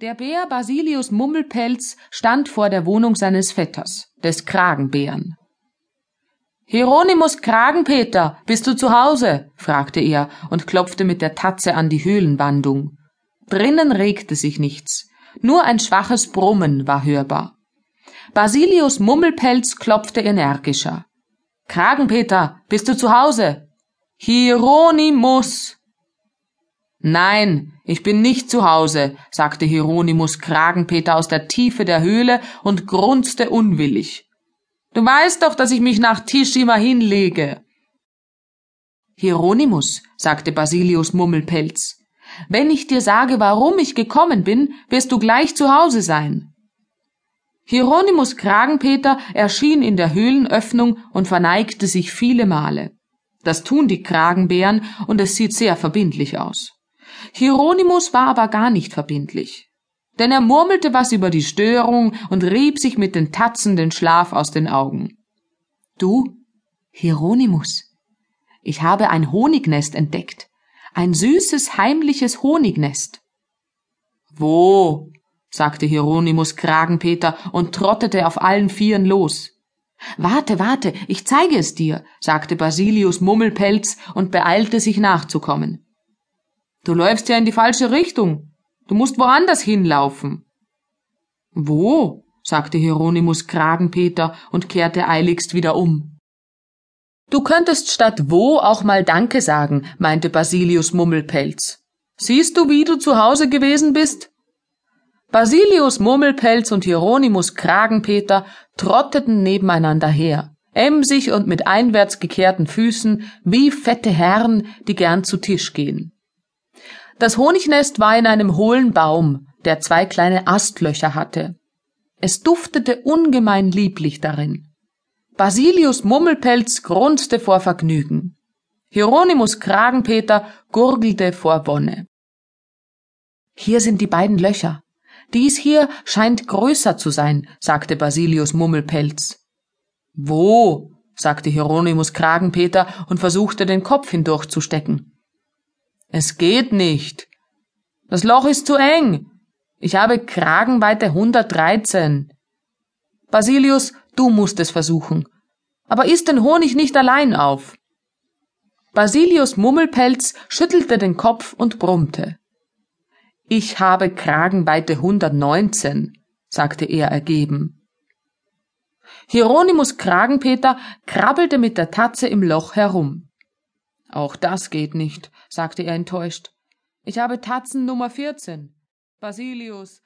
Der Bär Basilius Mummelpelz stand vor der Wohnung seines Vetters, des Kragenbären. Hieronymus Kragenpeter, bist du zu Hause? fragte er und klopfte mit der Tatze an die Höhlenwandung. Drinnen regte sich nichts, nur ein schwaches Brummen war hörbar. Basilius Mummelpelz klopfte energischer. Kragenpeter, bist du zu Hause? Hieronymus! Nein, ich bin nicht zu Hause, sagte Hieronymus Kragenpeter aus der Tiefe der Höhle und grunzte unwillig. Du weißt doch, dass ich mich nach Tisch immer hinlege. Hieronymus, sagte Basilius Mummelpelz, wenn ich dir sage, warum ich gekommen bin, wirst du gleich zu Hause sein. Hieronymus Kragenpeter erschien in der Höhlenöffnung und verneigte sich viele Male. Das tun die Kragenbären und es sieht sehr verbindlich aus. Hieronymus war aber gar nicht verbindlich. Denn er murmelte was über die Störung und rieb sich mit den Tatzen den Schlaf aus den Augen. Du, Hieronymus, ich habe ein Honignest entdeckt. Ein süßes, heimliches Honignest. Wo? sagte Hieronymus Kragenpeter und trottete auf allen Vieren los. Warte, warte, ich zeige es dir, sagte Basilius Mummelpelz und beeilte sich nachzukommen. Du läufst ja in die falsche Richtung. Du musst woanders hinlaufen. Wo? sagte Hieronymus Kragenpeter und kehrte eiligst wieder um. Du könntest statt wo auch mal Danke sagen, meinte Basilius Mummelpelz. Siehst du, wie du zu Hause gewesen bist? Basilius Mummelpelz und Hieronymus Kragenpeter trotteten nebeneinander her, emsig und mit einwärts gekehrten Füßen wie fette Herren, die gern zu Tisch gehen. Das Honignest war in einem hohlen Baum, der zwei kleine Astlöcher hatte. Es duftete ungemein lieblich darin. Basilius Mummelpelz grunzte vor Vergnügen. Hieronymus Kragenpeter gurgelte vor Wonne. Hier sind die beiden Löcher. Dies hier scheint größer zu sein, sagte Basilius Mummelpelz. Wo? sagte Hieronymus Kragenpeter und versuchte den Kopf hindurchzustecken. Es geht nicht. Das Loch ist zu eng. Ich habe Kragenweite 113. Basilius, du musst es versuchen. Aber isst den Honig nicht allein auf. Basilius Mummelpelz schüttelte den Kopf und brummte. Ich habe Kragenweite 119, sagte er ergeben. Hieronymus Kragenpeter krabbelte mit der Tatze im Loch herum. Auch das geht nicht, sagte er enttäuscht. Ich habe Tatzen Nummer 14. Basilius,